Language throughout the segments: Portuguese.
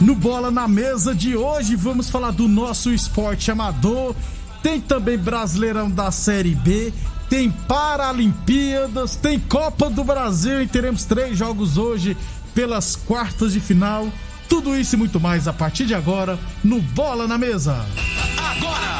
No Bola na Mesa de hoje, vamos falar do nosso esporte amador. Tem também Brasileirão da Série B. Tem Paralimpíadas. Tem Copa do Brasil. E teremos três jogos hoje pelas quartas de final. Tudo isso e muito mais a partir de agora no Bola na Mesa. Bola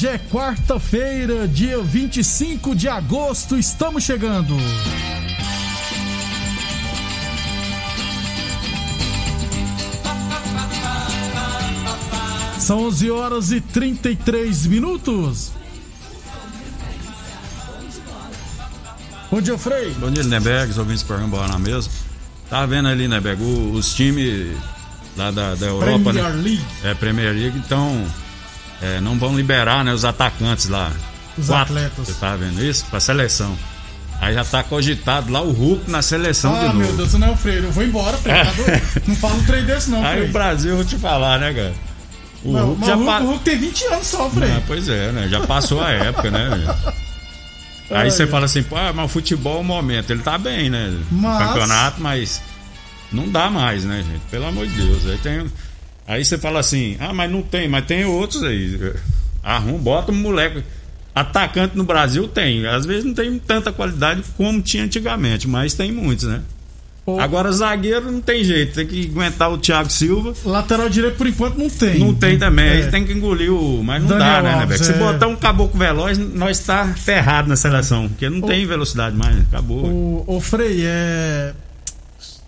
Hoje é quarta-feira, dia 25 de agosto. Estamos chegando. São 11 horas e 33 minutos. Bom dia, Frei. Bom dia, Lindenberg, os ouvintes do programa na Mesa. Tá vendo ali, Lindenberg, os times lá da, da Europa, Premier né? League. É, Premier League, então é, não vão liberar né, os atacantes lá. Os Quatro, atletas. Você tá vendo isso? Pra seleção. Aí já tá cogitado lá o Hulk na seleção de Ah, novo. meu Deus, não é o Freire. Eu vou embora, Freire. Tá doido? Não fala um trem desse, não, Aí Freire. o Brasil, eu vou te falar, né, cara? O Não, Hulk já o Hulk, pa- o Hulk tem 20 anos só, Freire. Ah, pois é, né? Já passou a época, né? Aí você fala assim, pô, ah, mas o futebol é o momento. Ele tá bem, né? Mas- campeonato, mas não dá mais, né, gente? Pelo amor de Deus. Aí tem. Aí você fala assim, ah, mas não tem, mas tem outros aí. Arruma, bota um moleque. Atacante no Brasil tem. Às vezes não tem tanta qualidade como tinha antigamente, mas tem muitos, né? Pô, Agora zagueiro não tem jeito, tem que aguentar o Thiago Silva. Lateral direito, por enquanto, não tem. Não tem também, É. aí tem que engolir o. Mas não Daniel dá, né, né, Alves? Se é. botar um caboclo veloz, nós tá ferrado na seleção. Porque não tem velocidade mais, acabou. O, o Frei, é.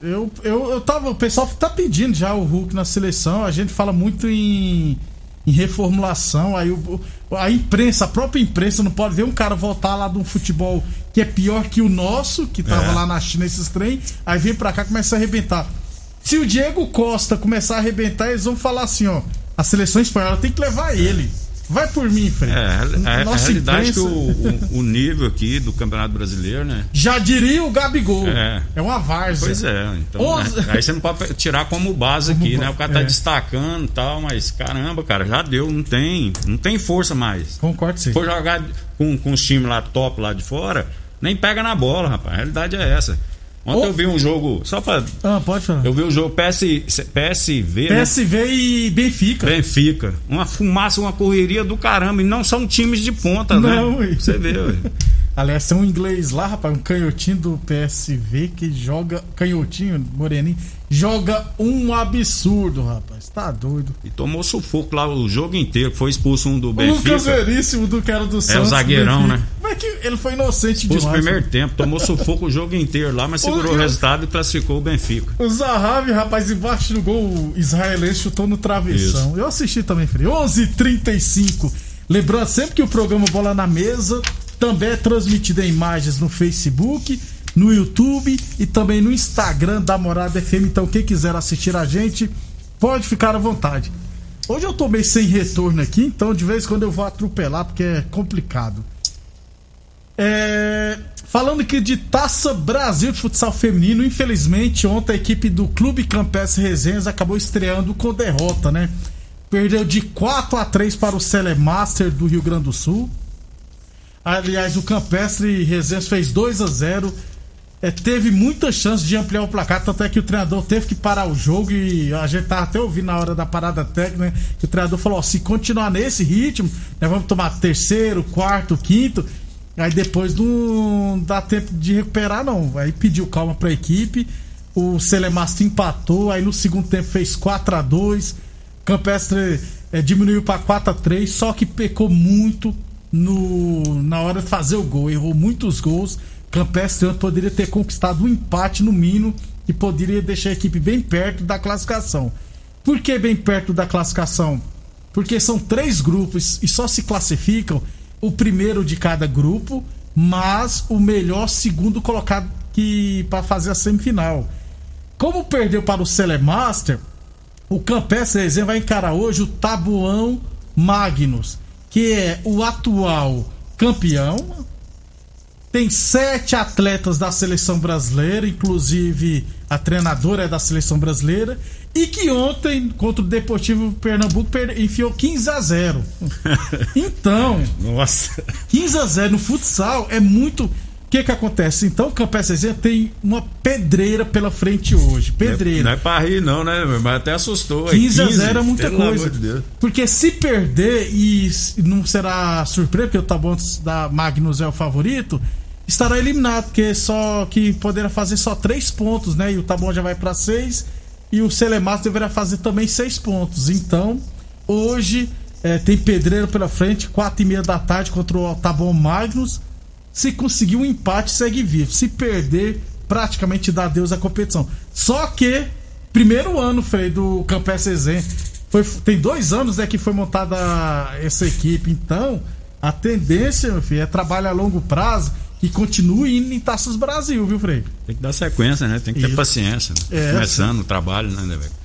Eu, eu, eu tava. O pessoal tá pedindo já o Hulk na seleção. A gente fala muito em, em reformulação. Aí o, a imprensa, a própria imprensa, não pode ver um cara voltar lá de um futebol que é pior que o nosso, que tava É. lá na China esses trem. Aí vem pra cá e começa a arrebentar. Se o Diego Costa começar a arrebentar, eles vão falar assim: ó, a seleção espanhola tem que levar ele. Vai por mim, Frei. É, a, a- a Nossa realidade é que o, o, o nível aqui do Campeonato Brasileiro, né? Já diria o Gabigol. É. É uma várzea. Pois é, então. Onze- né? Aí você não pode tirar como base Como aqui, né? O cara tá é. destacando e tal, mas caramba, cara, já deu, não tem. Não tem força mais. Concordo sim. Se for jogar com, com os times lá top lá de fora, nem pega na bola, rapaz. A realidade é essa. Ontem Ô. eu vi um jogo, só pra. Ah, pode falar. Eu vi o jogo PS, PSV, né? PSV e Benfica. Benfica. Uma fumaça, uma correria do caramba. E não são times de ponta, Não, né? ué. Você vê, ué. Aliás, tem um inglês lá, rapaz, um canhotinho do PSV que joga. Canhotinho, moreninho. Joga um absurdo, rapaz. Tá doido. E tomou sufoco lá o jogo inteiro. Foi expulso um do O Lucas Benfica. Veríssimo do cara do Santos. zagueirão, Benfica. né? Mas é que ele foi inocente no demais. primeiro tempo. Tomou sufoco o jogo inteiro lá, mas segurou o resultado e classificou o Benfica. O Zahavi, rapaz, embaixo do gol o israelense chutou no travessão. Eu assisti também, Frei. 11:35. Lembrando sempre que o programa Bola na Mesa também é transmitida em imagens no Facebook, no YouTube e também no Instagram da Morada FM. Então, quem quiser assistir a gente, pode ficar à vontade. Hoje eu tô meio sem retorno aqui, então de vez em quando eu vou atropelar porque é complicado. É, Falando aqui de Taça Brasil de futsal feminino, infelizmente ontem a equipe do Clube Campestre Resenhas acabou estreando com derrota, né? Perdeu de 4 a 3 para o Celemaster do Rio Grande do Sul. Aliás, o Campestre Resenhas fez 2 a 0 é, teve muita chance de ampliar o placar, tanto é que o treinador teve que parar o jogo e a gente tava até ouvindo na hora da parada técnica, né, que o treinador falou, ó, se continuar nesse ritmo, nós vamos tomar terceiro, quarto, quinto, aí depois não dá tempo de recuperar não, aí pediu calma pra equipe, o Celemasto empatou, aí no segundo tempo fez 4 a 2 Campestre é, diminuiu para 4 a 3 só que pecou muito no, na hora de fazer o gol, errou muitos gols, Campestre poderia ter conquistado um empate no mínimo e poderia deixar a equipe bem perto da classificação. Por que bem perto da classificação? Porque são três grupos e só se classificam o primeiro de cada grupo, mas o melhor segundo colocado que para fazer a semifinal. Como perdeu para o Celemaster, o Campestre vai encarar hoje o Tabuão Magnus, que é o atual campeão, tem sete atletas da seleção brasileira, inclusive a treinadora é da seleção brasileira, e que ontem, contra o Deportivo Pernambuco, enfiou 15 a 0 Então, Nossa. 15 a 0 no futsal é muito. O que que acontece? Então, o Campestre tem uma pedreira pela frente hoje. Pedreira. Não é pra rir, não, né? Mas até assustou. 15 a 0 é muita coisa. De. Porque se perder e não será surpresa, porque o Tabuão da Magnus é o favorito, estará eliminado, porque só que poderá fazer só três pontos, né? E o Tabuão já vai para seis e o Celemato deverá fazer também seis pontos. Então, hoje é, tem pedreiro pela frente, quatro e meia da tarde contra o Tabuão Magnus. Se conseguir um empate, segue vivo. Se perder, praticamente dá adeus à competição. Só que, primeiro ano, Frei, do Campestre Zen, foi, tem dois anos né, que foi montada essa equipe. Então, a tendência, meu filho, é trabalho a longo prazo e continue indo em Taças Brasil, viu, Frei? Tem que dar sequência, né? Tem que ter Isso. paciência. Né? É. Começando o trabalho, né, né, velho?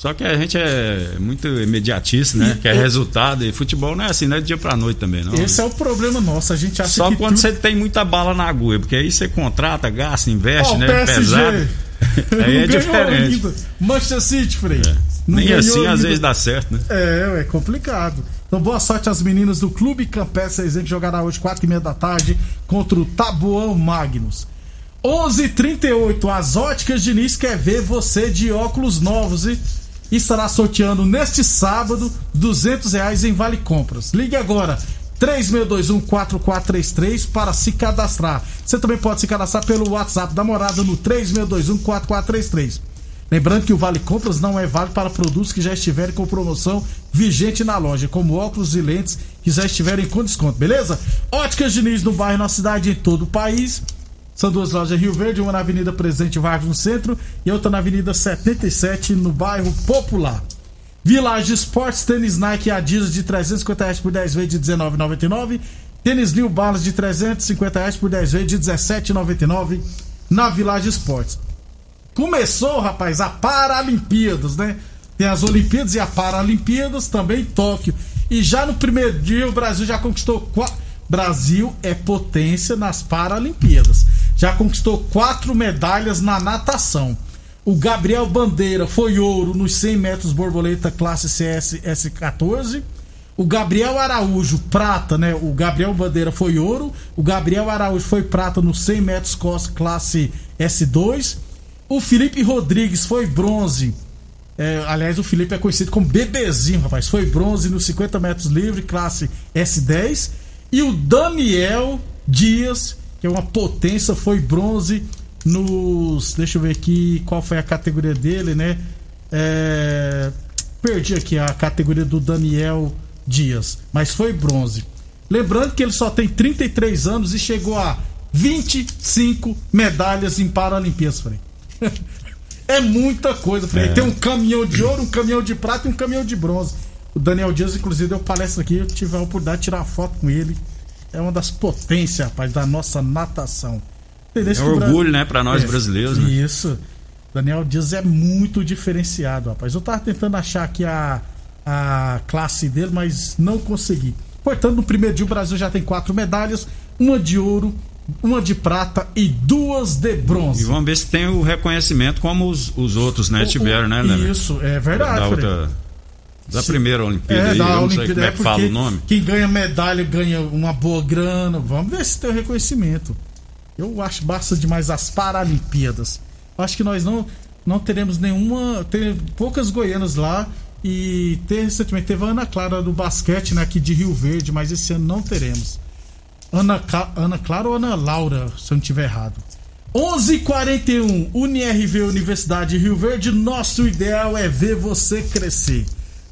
Só que a gente é muito imediatista, né? Quer e- resultado. E futebol não é assim, não é de dia pra noite também, não. Esse é o problema nosso. A gente acha Só que. quando tudo- você tem muita bala na agulha, porque aí você contrata, gasta, investe, Ó, o né? PSG. Pesado. Aí é diferente. ainda. Manchester City, Frei. Não Nem assim às ainda. vezes dá certo, né? É, é complicado. Então, boa sorte às meninas do Clube Campestre Resenha, que jogará hoje, 4 e meia da tarde, contra o Tabuão Magnus. 11:38 As óticas Diniz quer ver você de óculos novos e estará sorteando neste sábado 200 reais em Vale Compras. Ligue agora 36214433 para se cadastrar. Você também pode se cadastrar pelo WhatsApp da morada no 36214433. Lembrando que o Vale Compras não é válido para produtos que já estiverem com promoção vigente na loja, como óculos e lentes que já estiverem com desconto, beleza? Óticas Diniz no bairro, na cidade e em todo o país. São duas lojas Rio Verde, uma na Avenida Presidente Vargas no centro e outra na Avenida 77 no bairro Popular. Village Sports, tênis Nike Adidas de 350 reais por 10 vezes de 19,99. Tênis New Balance de 350 reais por 10 vezes de 17,99 na Village Sports. Começou, rapaz, a Paralimpíadas, né? Tem as Olimpíadas e a Paralimpíadas, também Tóquio. E já no primeiro dia o Brasil já conquistou. Brasil é potência nas Paralimpíadas. Já conquistou quatro medalhas na natação. O Gabriel Bandeira foi ouro nos 100 metros borboleta classe CS S14. O Gabriel Araújo, prata, né? O Gabriel Bandeira foi ouro. O Gabriel Araújo foi prata nos 100 metros cos- classe S2. O Felipe Rodrigues foi bronze. É, aliás, o Felipe é conhecido como bebezinho, rapaz. Foi bronze nos 50 metros livre, classe S10. E o Daniel Dias, que é uma potência, foi bronze nos. Deixa eu ver aqui qual foi a categoria dele, né? É, perdi aqui a categoria do Daniel Dias, mas foi bronze. Lembrando que ele só tem 33 anos e chegou a 25 medalhas em Paralimpíadas, Frei. É muita coisa, Frei. Tem um caminhão de ouro, um caminhão de prata e um caminhão de bronze. O Daniel Dias, inclusive, deu palestra aqui. Eu tive a oportunidade de tirar foto com ele. É uma das potências, rapaz, da nossa natação. É um orgulho, né, pra nós É, brasileiros, né? Isso. Daniel Dias é muito diferenciado, rapaz. Eu tava tentando achar aqui a, a classe dele, mas não consegui. Portanto, no primeiro dia o Brasil já tem quatro medalhas: uma de ouro, uma de prata e duas de E bronze. vamos ver se tem o reconhecimento como os, os outros, né, O- tiveram, né? Isso, é verdade. Da, outra, da Se- primeira Olimpíada É, aí, da eu não sei como é é que fala o nome. quem ganha medalha ganha uma boa grana. Vamos ver se tem o reconhecimento. Eu acho basta demais as Paralimpíadas. Acho que nós não, não teremos nenhuma. Tem poucas goianas lá. E tem, recentemente teve a Ana Clara do basquete, né, aqui de Rio Verde, mas esse ano não teremos. Ana, Ana Clara ou Ana Laura, se eu não estiver errado. 11:41 UniRV Universidade de Rio Verde. Nosso ideal é ver você crescer.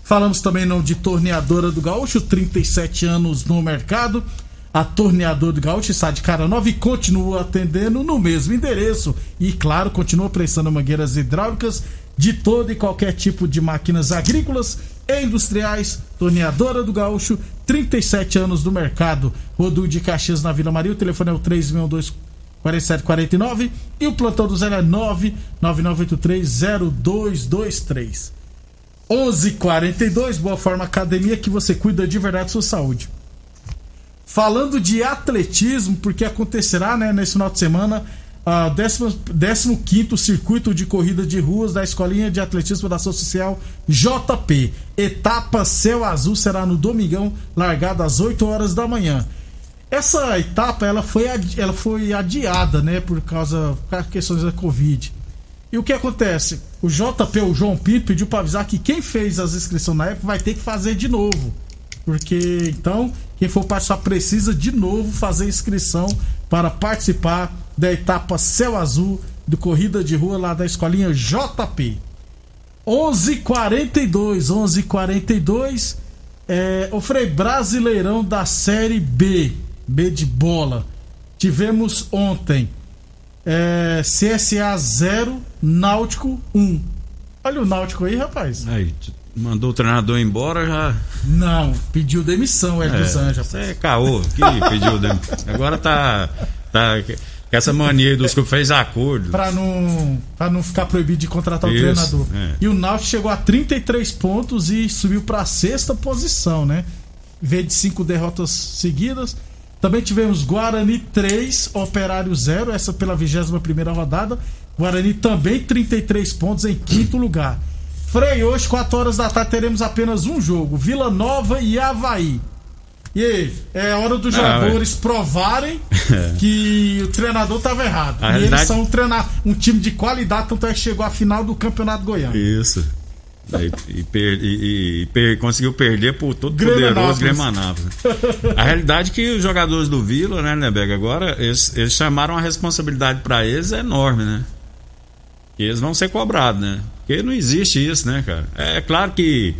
Falamos também não de Torneadora do Gaúcho, 37 anos no mercado. A Torneadora do Gaúcho está de cara nova e continua atendendo no mesmo endereço. E, claro, continua prestando mangueiras hidráulicas de todo e qualquer tipo de máquinas agrícolas e industriais. Torneadora do Gaúcho, 37 anos no mercado. Rodul de Caxias na Vila Maria. O telefone é o 362 4749 e o plantão do Zé é 999830223. 11:42 Boa Forma Academia que você cuida de verdade da sua saúde. Falando de atletismo, porque acontecerá né, nesse final de semana a 15 Circuito de Corrida de Ruas da Escolinha de Atletismo da Ação Social JP. Etapa Céu Azul será no domingão, largada às 8 horas da manhã. Essa etapa ela foi, ela foi adiada, né, por causa por questões da Covid. E o que acontece? O JP, o João Pinto, pediu para avisar que quem fez as inscrições na época vai ter que fazer de novo. Porque então, quem for participar precisa de novo fazer inscrição para participar da etapa Céu Azul do Corrida de Rua lá da escolinha JP. 11:42, 11:42. É, o Frei Brasileirão da Série B, B de bola. Tivemos ontem é, CSA 0, Náutico 1. Olha o Náutico aí, rapaz. Aí, mandou o treinador embora, já. Não, pediu demissão, é, dos Anjos. Isso é caô, que pediu. dem- Agora tá. tá com essa mania aí dos que fez acordo. Pra não, pra não ficar proibido de contratar o Isso, treinador. é. E o Náutico chegou a 33 pontos e subiu pra sexta posição, né? Veio de cinco derrotas seguidas. Também tivemos Guarani 3, Operário 0, essa pela 21 primeira rodada. Guarani também 33 pontos em quinto lugar. Frei, hoje, 4 horas da tarde, teremos apenas um jogo: Vila Nova e Havaí. E aí, é hora dos Ah, jogadores provarem que o treinador estava errado. A e realidade- eles são um, treinar, um time de qualidade, tanto é que chegou à final do Campeonato Goiano. Isso. Aí, E, per- e- e per- conseguiu perder por todo poderoso. Grêmio-Anápolis. A realidade é que os jogadores do Vila, né, Neberg, agora eles, eles chamaram a responsabilidade pra eles é enorme, né? E eles vão ser cobrados, né? Porque não existe isso, né, cara? É claro que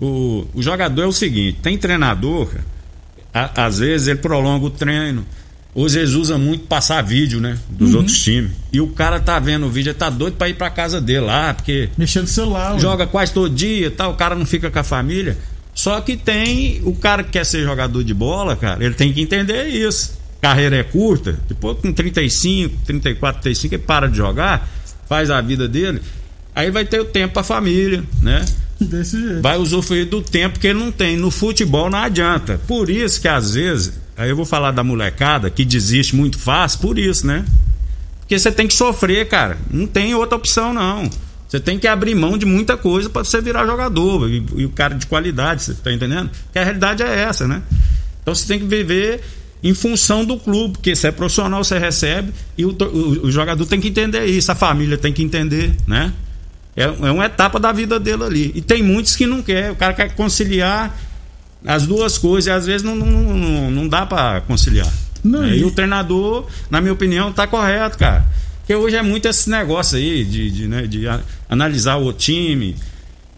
o, o jogador é o seguinte: tem treinador, cara, a- às vezes ele prolonga o treino. Hoje eles usam muito passar vídeo, né? Dos outros times. E o cara tá vendo o vídeo, ele tá doido pra ir pra casa dele lá, porque Mexendo no celular. joga quase todo dia, tal, o cara não fica com a família. Só que tem o cara que quer ser jogador de bola, cara, ele tem que entender isso. Carreira é curta, depois com 35, 34, 35 ele para de jogar, faz a vida dele, aí vai ter o tempo pra família, né? Desse jeito. Vai usufruir do tempo que ele não tem. No futebol não adianta. Por isso que às vezes, aí eu vou falar da molecada que desiste muito fácil, por isso, né? Porque você tem que sofrer, cara. Não tem outra opção, não. Você tem que abrir mão de muita coisa para você virar jogador. E, e o cara de qualidade, você tá entendendo? Que a realidade é essa, né? Então você tem que viver em função do clube, porque você é profissional, você recebe, e o, o- o jogador tem que entender isso, a família tem que entender, né? É, é uma etapa da vida dele ali. E tem muitos que não quer. O cara quer conciliar as duas coisas e às vezes não, não, não, não dá para conciliar. Não, É, e- o treinador, na minha opinião, tá correto, cara. Porque hoje é muito esse negócio aí de, de, né, de analisar o time,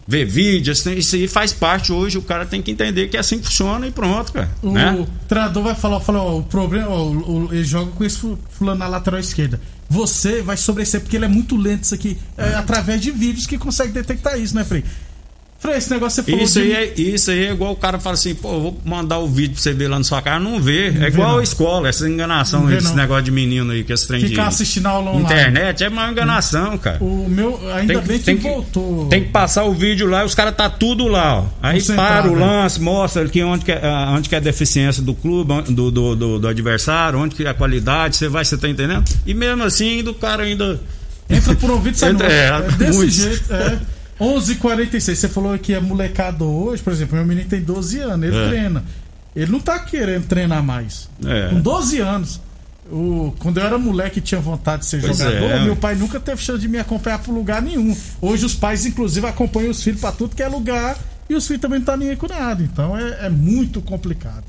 ver vídeos, assim, isso aí faz parte hoje. O cara tem que entender que é assim que funciona e pronto, cara. O né? treinador vai falar, falar ó, o problema, ó, o- o- ele joga com esse fu- fulano na lateral esquerda. Você vai sobrecer porque ele é muito lento isso aqui, é, através de vídeos que consegue detectar isso, né, Frei? Frei, esse negócio você falou Isso de... aí, é, isso aí é igual o cara fala assim, pô, vou mandar o vídeo pra você ver lá na sua casa, não vê. Não é vê, igual não. a escola, essa enganação Não esse negócio de menino aí, que esse trem Ficar de assistindo aula online. internet, é uma enganação, cara. O meu, ainda bem que, voltou. tem que passar o vídeo lá, os caras tá tudo lá, ó. Aí para o né? lance, mostra que onde que é, ah, onde que é a deficiência do clube, do, do, do, do adversário, onde que é a qualidade, você vai, você tá entendendo? E mesmo assim, do cara ainda. Entra por ouvido e sai Entra- é, É, desse muito. jeito, é. 11h46, você falou que é molecado hoje, por exemplo, meu menino tem 12 anos, ele É. treina. Ele não tá querendo treinar mais. É. Com 12 anos. O, quando eu era moleque e tinha vontade de ser Pois jogador, é. meu pai nunca teve chance de me acompanhar por lugar nenhum. Hoje os pais, inclusive, acompanham os filhos pra tudo que é lugar e os filhos também não tá nem aí com nada. Então é, é muito complicado.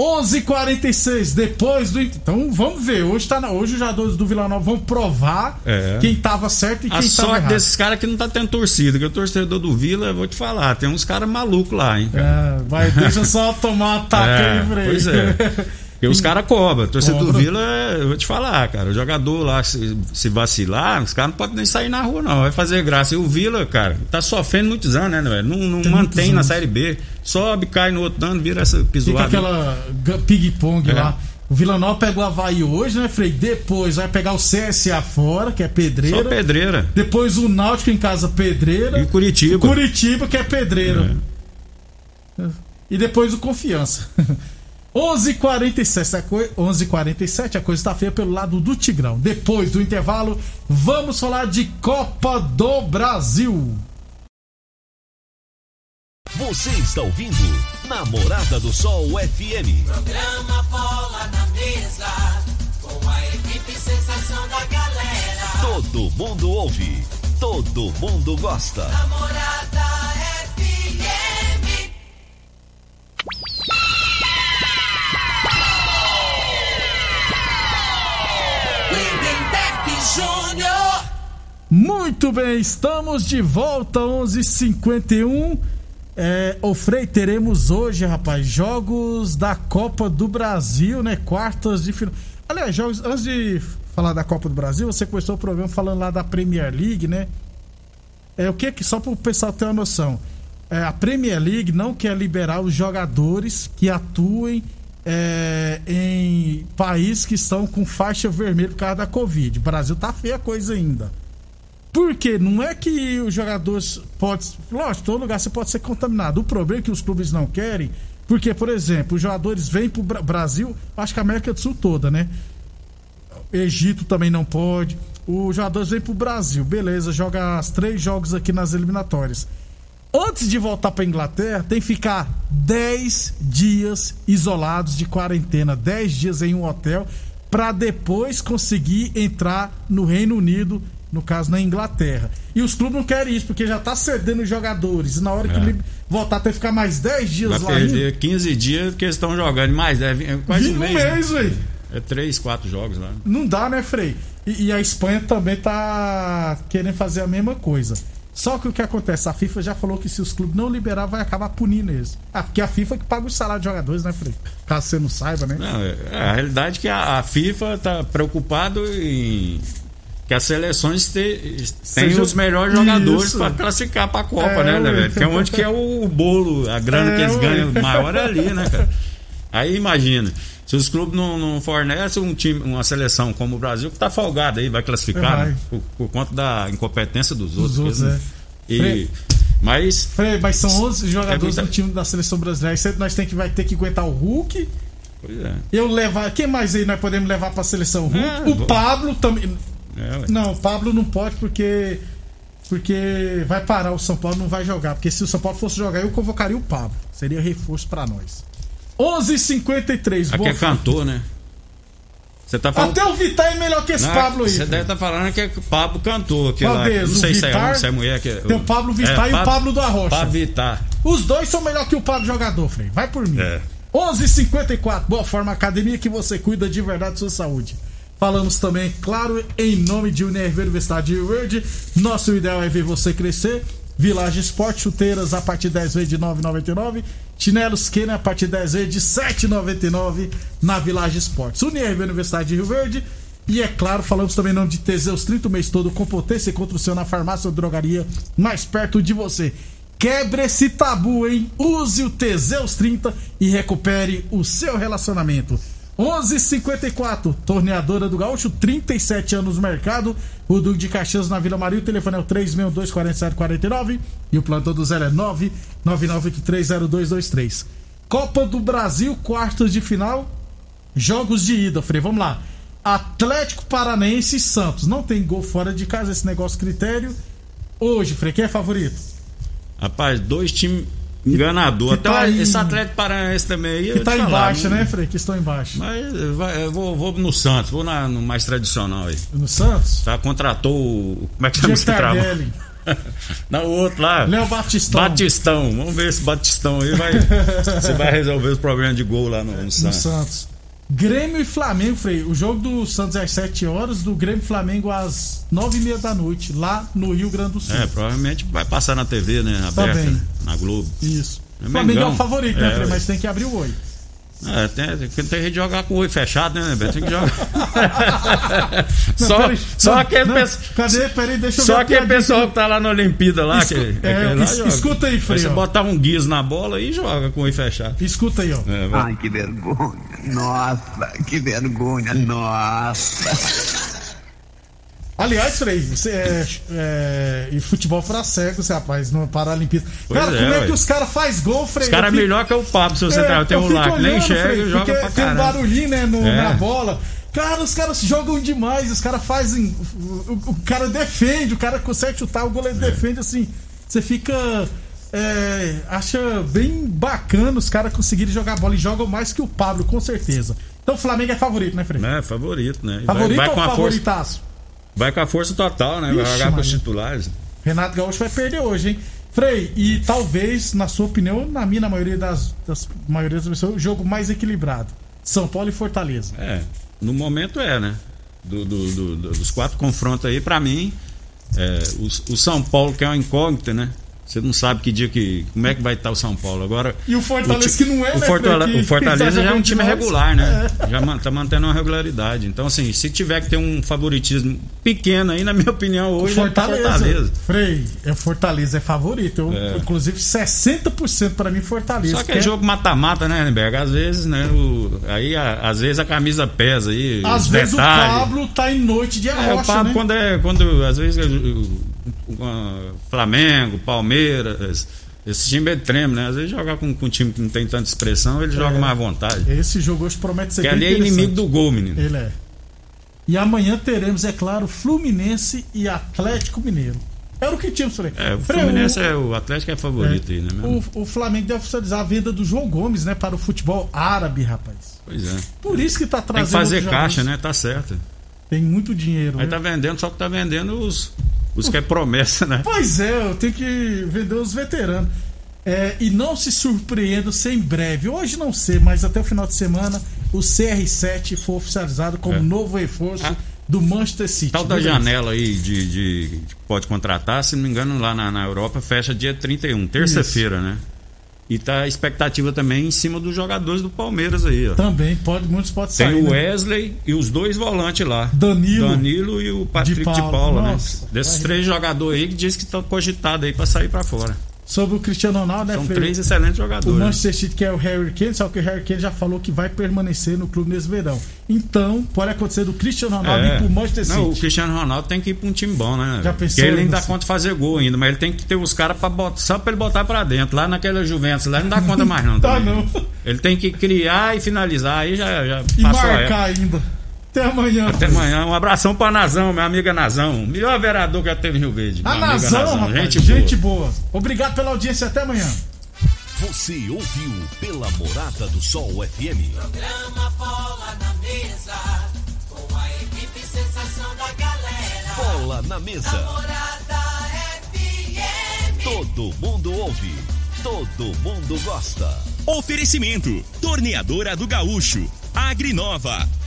11:46 depois do. Então vamos ver. Hoje, tá na... Hoje os jogadores do Vila Nova vão provar É. quem tava certo e A quem tava sorte errado. desses caras que não tá tendo torcida, que o torcedor do Vila, eu vou te falar, tem uns caras malucos lá, hein? cara. É, vai, deixa só tomar um ataque É, aí, pois é. Porque os caras cobram. Torcedor do. Vila, eu vou te falar, cara. O jogador lá, se, se vacilar, os caras não podem nem sair na rua, não. Vai fazer graça. E o Vila, cara, tá sofrendo muitos anos, né, velho? Não, não Tem mantém na. Série B. Sobe, cai no outro ano, vira essa Fica pisoada. aquela ga- ping-pong É. lá. O Vila Nova pega o Havaí hoje, né, Frei? Depois vai pegar o CSA fora, que é pedreira. Só pedreira. Depois o Náutico em casa, pedreira. E Curitiba. Curitiba, que é pedreira. E depois o Confiança. 11h47, a coi- 11h47, a coisa tá feia pelo lado do Tigrão. Depois do intervalo, vamos falar de Copa do Brasil. Você está ouvindo Namorada do Sol FM. Programa Bola na Mesa, com a equipe sensação da galera. Todo mundo ouve, todo mundo gosta. Namorada FM. Júnior. Muito bem, estamos de volta, 11h51. É, Frei, teremos hoje, rapaz, jogos da Copa do Brasil, né? Quartas de final. Aliás, jogos, antes de falar da Copa do Brasil, você começou o programa falando lá da Premier League, né? É o que que, só para o pessoal ter uma noção. É, a Premier League não quer liberar os jogadores que atuem é, em países que estão com faixa vermelha por causa da Covid. O Brasil tá feia coisa ainda. Porque não é que os jogadores pode, lógico, todo lugar você pode ser contaminado. O problema é que os clubes não querem, porque por exemplo, os jogadores vêm pro Bra- Brasil, acho que a América do Sul toda, né? Egito também não pode. Os jogadores vêm pro Brasil, beleza, joga os três jogos aqui nas eliminatórias. Antes de voltar pra Inglaterra, tem que ficar 10 dias isolados de quarentena, 10 dias em um hotel, pra depois conseguir entrar no Reino Unido, no caso na Inglaterra. E os clubes não querem isso, porque já tá cedendo os jogadores. E na hora que É. voltar, tem que ficar mais 10 dias Vai lá ainda. perder 15 dias que eles estão jogando. Mais, é, é quase um mês. né? velho. É 3, 4 jogos lá. Não dá, né, Frei? E, e a Espanha também tá querendo fazer a mesma coisa. Só que o que acontece? A FIFA já falou que se os clubes não liberar, vai acabar punindo eles. Ah, porque a FIFA que paga o salário de jogadores, né, Frei? Caso você não saiba, né? Não, é, é, a realidade é que a, a FIFA está preocupado em que as seleções te, os melhores jogadores para classificar para a Copa, É, né, né, velho? Que é onde que é o bolo, a grana É, que eles ganham maior é ali, né, cara? Aí imagina, se os clubes não, não fornecem um time, uma seleção como o Brasil, que tá folgado aí, vai classificar Vai. né, por, por conta da incompetência dos outros. outros, Eles- é. E, Frei. mas Frei, mas são 11 jogadores muita- do time da seleção brasileira. Aí nós tem que, vai ter que aguentar o Hulk. pois é, Eu levar. Quem mais aí nós podemos levar pra seleção? Hulk. É, o vou- Pablo também. é. Não, o Pablo não pode porque. Porque vai parar o São Paulo, não vai jogar. Porque se o São Paulo fosse jogar, eu convocaria o Pablo. Seria reforço pra nós. 11h53. Aqui é cantor, né? Você tá falando. Até o Vitar é melhor que esse Não, Pablo aí. Você deve estar falando que é o Pablo cantor. Que Qual lá, deles? não sei se é se é mulher. Que, Tem o Pablo Vittar e o Pablo do Arrocha. Pablo Vittar. Os dois são melhor que o Pablo jogador, Frei. Vai por mim. É. 11:54. Boa forma academia que você cuida de verdade da sua saúde. Falamos também, claro, em nome de Unirv Universidade de Verde. Nosso ideal é ver você crescer. Village Sport, chuteiras a partir de 10 vezes de 9,99. Chinelos Kenner a partir de 10 vezes de 7,99 na Village Sports. Unirv Universidade de Rio Verde. E é claro, falamos também nome de Teseus 30 o mês todo com potência e construção na farmácia ou drogaria mais perto de você. Quebre esse tabu, hein? Use o Teseus 30 e recupere o seu relacionamento. 11:54 Torneadora do Gaúcho, 37 anos no mercado. O Duque de Caxias na Vila Maria. O telefone é o 362-4749. E o plantão do zero é 999830223. Copa do Brasil, quartas de final. Jogos de ida, Frei. Vamos lá. Atlético Paranaense e Santos. Não tem gol fora de casa, esse negócio critério. Hoje, Frei, quem é favorito? Rapaz, dois times enganador. Até tá esse Atlético Paranaense também aí. Que tá te falar, embaixo, não- né, Frei? Que estão embaixo. Mas vai- eu vou, vou- no Santos, vou na- no mais tradicional aí. No Santos? Tá, contratou o. Como é que chama esse trabalho? Não, o outro lá. Léo Batistão. Batistão. Vamos ver esse Batistão aí vai. você vai resolver os problemas de gol lá no, no No Santos. Grêmio e Flamengo, Frei. O jogo do Santos é às 7 horas, do Grêmio e Flamengo às 9 e meia da noite, lá no Rio Grande do Sul. É, provavelmente vai passar na TV, né? Aberta, Também. né, na Globo. Isso. É O Flamengo é o favorito, né, É, Frei? ué. Mas tem que abrir o olho. É, tem, tem, tem que jogar com o olho fechado, né, Beto? Tem que jogar. Não, só peraí, só não, aquele não, pessoal. Cadê? Peraí, deixa eu Só aquele pessoal que tá lá na Olimpíada lá. Escu- que, é, aquele lá es- joga. escuta aí, Frei, Você botar um guiso na bola e joga com o olho fechado. Escuta aí, ó. É. Ai, que vergonha. Nossa, que vergonha. Nossa. Aliás, Frei, você é, é, e futebol pra cegos, rapaz, no Paralimpíada. Cara, é, como é que os caras fazem gol, Frei? Os caras é fico- melhor que o Pablo, se você É, tá, tem um lá que nem enxerga Frei, e joga porque pra Tem um barulhinho, né, no- É. na bola. Cara, os caras jogam demais, os caras fazem. O, o cara defende, o cara consegue chutar, o goleiro É. defende assim. Você fica. é, acha bem bacana os caras conseguirem jogar bola e jogam mais que o Pablo, com certeza. Então o Flamengo é favorito, né, Frei? É, favorito, né? Favorito vai, vai ou com a força, favoritaço? Vai com a força total, né? Vai Ixi, jogar com os titulares. Renato Gaúcho vai perder hoje, hein? Frei, e talvez, na sua opinião, na minha, na maioria das, das maioria das pessoas, o jogo mais equilibrado. São Paulo e Fortaleza. É, no momento é, né? Do- do- do- do- dos quatro confrontos aí, pra mim, é, o, o São Paulo, que é uma incógnita, né? Você não sabe que dia que. Como é que vai estar o São Paulo. Agora. E o Fortaleza ti- que não é, o né, Fortale- Fred, que- o Fortaleza já é um time regular, né? É. Já man- tá mantendo uma regularidade. Então, assim, se tiver que ter um favoritismo pequeno aí, na minha opinião, O hoje é Fortaleza. Fortaleza. Frei, é Fortaleza é favorito. Eu, É. Inclusive, 60% pra mim Fortaleza. Só que é jogo mata-mata, né, Renberg? Às vezes, né? O, aí, a- às vezes a camisa pesa aí. Às vezes detalhes. o Pablo tá em noite de É, o arrocha, Pablo, né? quando é. Quando, às vezes, o- o- o- Flamengo, Palmeiras, esse time ele treme, né? Às vezes jogar com, com um time que não tem tanta expressão, ele joga mais à vontade. Esse jogo hoje promete ser Porque bem ali é inimigo do gol, menino. Ele é. E amanhã teremos, é claro, Fluminense e Atlético Mineiro. Era o que tínhamos, Frei. É, o Fluminense é o Atlético é favorito aí, né? mesmo? O, o Flamengo deve oficializar a venda do João Gomes, né, para o futebol árabe, rapaz. Pois é. Por isso que tá Tem trazendo. que fazer caixa, né? Tá certo. Tem muito dinheiro. Aí né? tá vendendo, só que tá vendendo os, que é promessa, né? Pois é, eu tenho que vender os veteranos. É, e não se surpreenda se em breve, hoje não sei, mas até o final de semana, o CR7 for oficializado como É. novo reforço Ah. do Manchester City. Tal da Beleza. janela aí de, de- que pode contratar, se não me engano, lá na, na Europa fecha dia 31, terça-feira, né? E tá a expectativa também em cima dos jogadores do Palmeiras aí, ó. Também, pode, muitos podem Tem sair. o né? Wesley e os dois volantes lá. Danilo. Danilo e o Patrick de Paula. Paula, né? Desses três jogadores aí que diz que estão cogitados aí pra sair pra fora. Sobre o Cristiano Ronaldo, né, São três excelentes O jogadores. Manchester City que é o Harry Kane, só que o Harry Kane já falou que vai permanecer no clube nesse verão. Então, pode acontecer do Cristiano Ronaldo ir pro Manchester City. É. Não, o Cristiano Ronaldo tem que ir pra um time bom, né? Já Porque pensou, ele ainda dá conta de fazer gol ainda, mas ele tem que ter os caras só pra ele botar pra dentro. Lá naquela Juventus, lá não dá conta mais não. Dá também. não. Ele tem que criar e finalizar, aí já, já E passou a marcar ainda. Até amanhã. Até amanhã. Um abração pra Nazão, minha amiga Nazão. Melhor vereador que já teve em Rio Verde. A amiga Nazão, rapaz, Gente, gente, boa. boa. Obrigado pela audiência, até amanhã. Você ouviu pela Morada do Sol FM. Programa Bola na Mesa, com a equipe sensação da galera. Bola na mesa. Morada FM. Todo mundo ouve. Todo mundo gosta. Oferecimento: Torneadora do Gaúcho, Agrinova,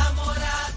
Namorada,